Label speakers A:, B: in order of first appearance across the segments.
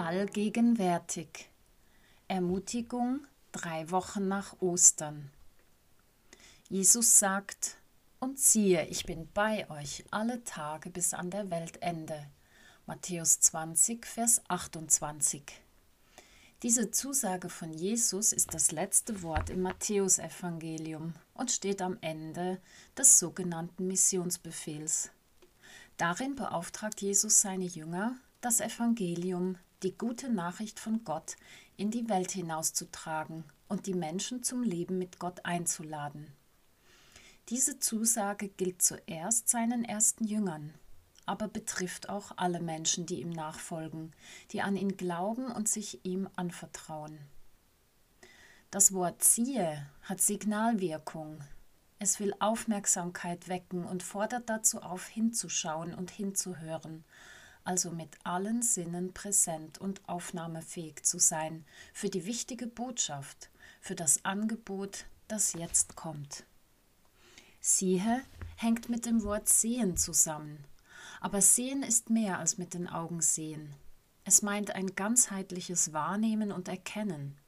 A: allgegenwärtig. Ermutigung drei Wochen nach Ostern. Jesus sagt, und siehe, ich bin bei euch alle Tage bis an der Weltende. Matthäus 20, Vers 28. Diese Zusage von Jesus ist das letzte Wort im Matthäusevangelium und steht am Ende des sogenannten Missionsbefehls. Darin beauftragt Jesus seine Jünger, das Evangelium, die gute Nachricht von Gott, in die Welt hinauszutragen und die Menschen zum Leben mit Gott einzuladen. Diese Zusage gilt zuerst seinen ersten Jüngern, aber betrifft auch alle Menschen, die ihm nachfolgen, die an ihn glauben und sich ihm anvertrauen. Das Wort siehe hat Signalwirkung. Es will Aufmerksamkeit wecken und fordert dazu auf, hinzuschauen und hinzuhören, also mit allen Sinnen präsent und aufnahmefähig zu sein für die wichtige Botschaft, für das Angebot, das jetzt kommt. Siehe hängt mit dem Wort sehen zusammen. Aber sehen ist mehr als mit den Augen sehen. Es meint ein ganzheitliches Wahrnehmen und Erkennen.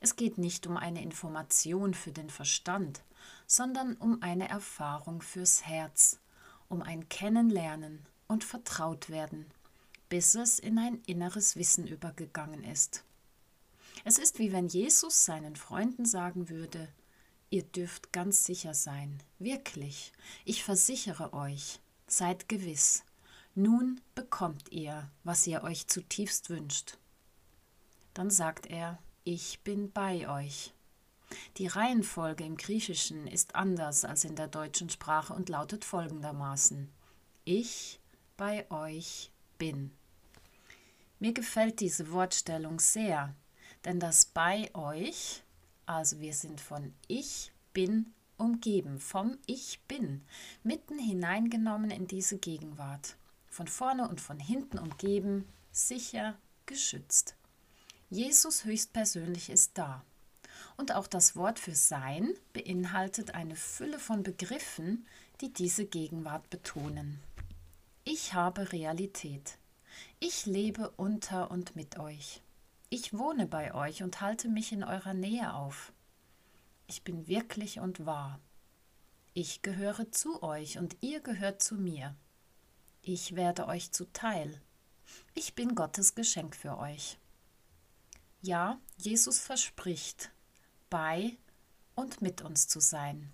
A: Es geht nicht um eine Information für den Verstand, sondern um eine Erfahrung fürs Herz, um ein Kennenlernen und Vertrautwerden, bis es in ein inneres Wissen übergegangen ist. Es ist wie wenn Jesus seinen Freunden sagen würde, Ihr dürft ganz sicher sein, wirklich, ich versichere euch, seid gewiss, nun bekommt ihr, was ihr euch zutiefst wünscht. Dann sagt er, ich bin bei euch. Die Reihenfolge im Griechischen ist anders als in der deutschen Sprache und lautet folgendermaßen Ich bei euch bin. Mir gefällt diese Wortstellung sehr, denn das bei euch also wir sind von Ich bin umgeben, vom Ich bin, mitten hineingenommen in diese Gegenwart, von vorne und von hinten umgeben, sicher, geschützt. Jesus höchstpersönlich ist da. Und auch das Wort für Sein beinhaltet eine Fülle von Begriffen, die diese Gegenwart betonen. Ich habe Realität. Ich lebe unter und mit euch. Ich wohne bei euch und halte mich in eurer Nähe auf. Ich bin wirklich und wahr. Ich gehöre zu euch und ihr gehört zu mir. Ich werde euch zuteil. Ich bin Gottes Geschenk für euch. Ja, Jesus verspricht, bei und mit uns zu sein.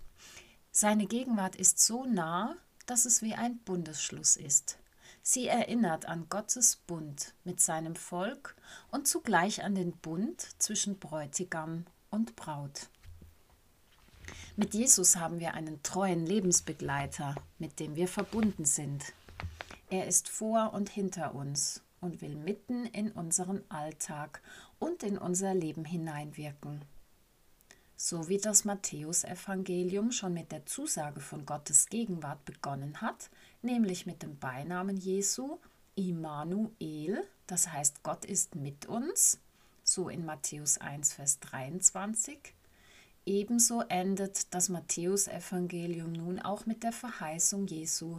A: Seine Gegenwart ist so nah, dass es wie ein Bundesschluss ist. Sie erinnert an Gottes Bund mit seinem Volk und zugleich an den Bund zwischen Bräutigam und Braut. Mit Jesus haben wir einen treuen Lebensbegleiter, mit dem wir verbunden sind. Er ist vor und hinter uns und will mitten in unseren Alltag und in unser Leben hineinwirken. So wie das Matthäusevangelium schon mit der Zusage von Gottes Gegenwart begonnen hat, nämlich mit dem Beinamen Jesu Immanuel, das heißt Gott ist mit uns, so in Matthäus 1, Vers 23. Ebenso endet das Matthäusevangelium nun auch mit der Verheißung Jesu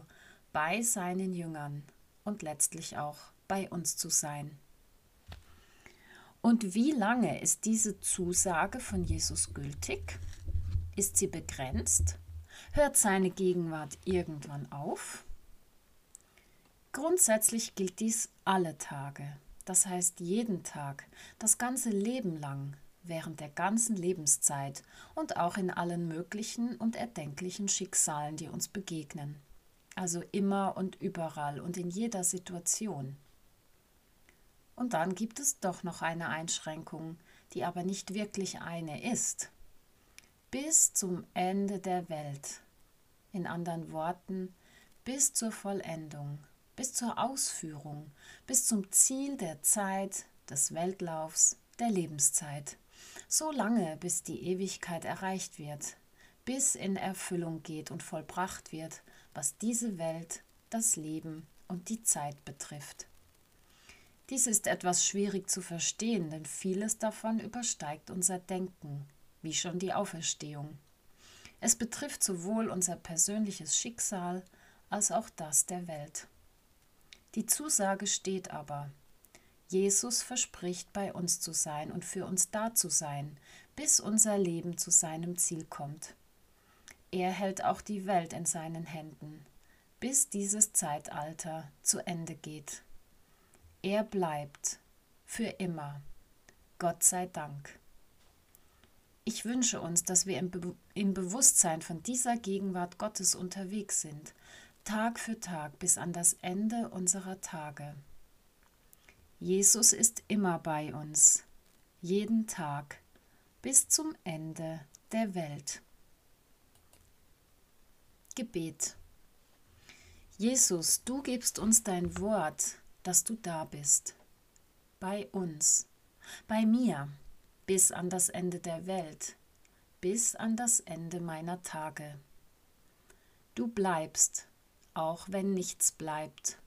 A: bei seinen Jüngern und letztlich auch bei uns zu sein. Und wie lange ist diese Zusage von Jesus gültig? Ist sie begrenzt? Hört seine Gegenwart irgendwann auf? Grundsätzlich gilt dies alle Tage, das heißt jeden Tag, das ganze Leben lang, während der ganzen Lebenszeit und auch in allen möglichen und erdenklichen Schicksalen, die uns begegnen. Also immer und überall und in jeder Situation. Und dann gibt es doch noch eine Einschränkung, die aber nicht wirklich eine ist. Bis zum Ende der Welt. In anderen Worten, bis zur Vollendung bis zur Ausführung, bis zum Ziel der Zeit, des Weltlaufs, der Lebenszeit. So lange, bis die Ewigkeit erreicht wird, bis in Erfüllung geht und vollbracht wird, was diese Welt, das Leben und die Zeit betrifft. Dies ist etwas schwierig zu verstehen, denn vieles davon übersteigt unser Denken, wie schon die Auferstehung. Es betrifft sowohl unser persönliches Schicksal als auch das der Welt. Die Zusage steht aber, Jesus verspricht, bei uns zu sein und für uns da zu sein, bis unser Leben zu seinem Ziel kommt. Er hält auch die Welt in seinen Händen, bis dieses Zeitalter zu Ende geht. Er bleibt für immer. Gott sei Dank. Ich wünsche uns, dass wir im, Be im, Bewusstsein von dieser Gegenwart Gottes unterwegs sind, Tag für Tag bis an das Ende unserer Tage. Jesus ist immer bei uns, jeden Tag bis zum Ende der Welt. Gebet. Jesus, du gibst uns dein Wort, dass du da bist. Bei uns, bei mir, bis an das Ende der Welt, bis an das Ende meiner Tage. Du bleibst, auch wenn nichts bleibt.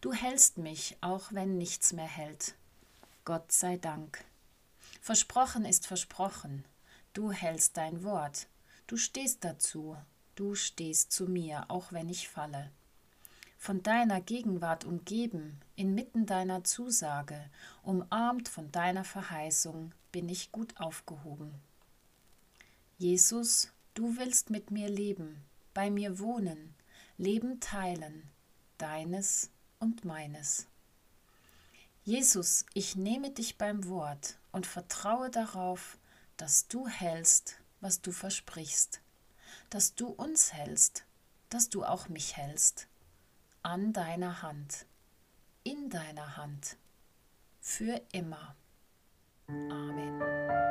A: Du hältst mich, auch wenn nichts mehr hält. Gott sei Dank. Versprochen ist versprochen. Du hältst dein Wort. Du stehst dazu. Du stehst zu mir, auch wenn ich falle. Von deiner Gegenwart umgeben, inmitten deiner Zusage, umarmt von deiner Verheißung, bin ich gut aufgehoben. Jesus, du willst mit mir leben, bei mir wohnen, Leben teilen, deines und meines. Jesus, ich nehme dich beim Wort und vertraue darauf, dass du hältst, was du versprichst, dass du uns hältst, dass du auch mich hältst, an deiner Hand, in deiner Hand, für immer. Amen.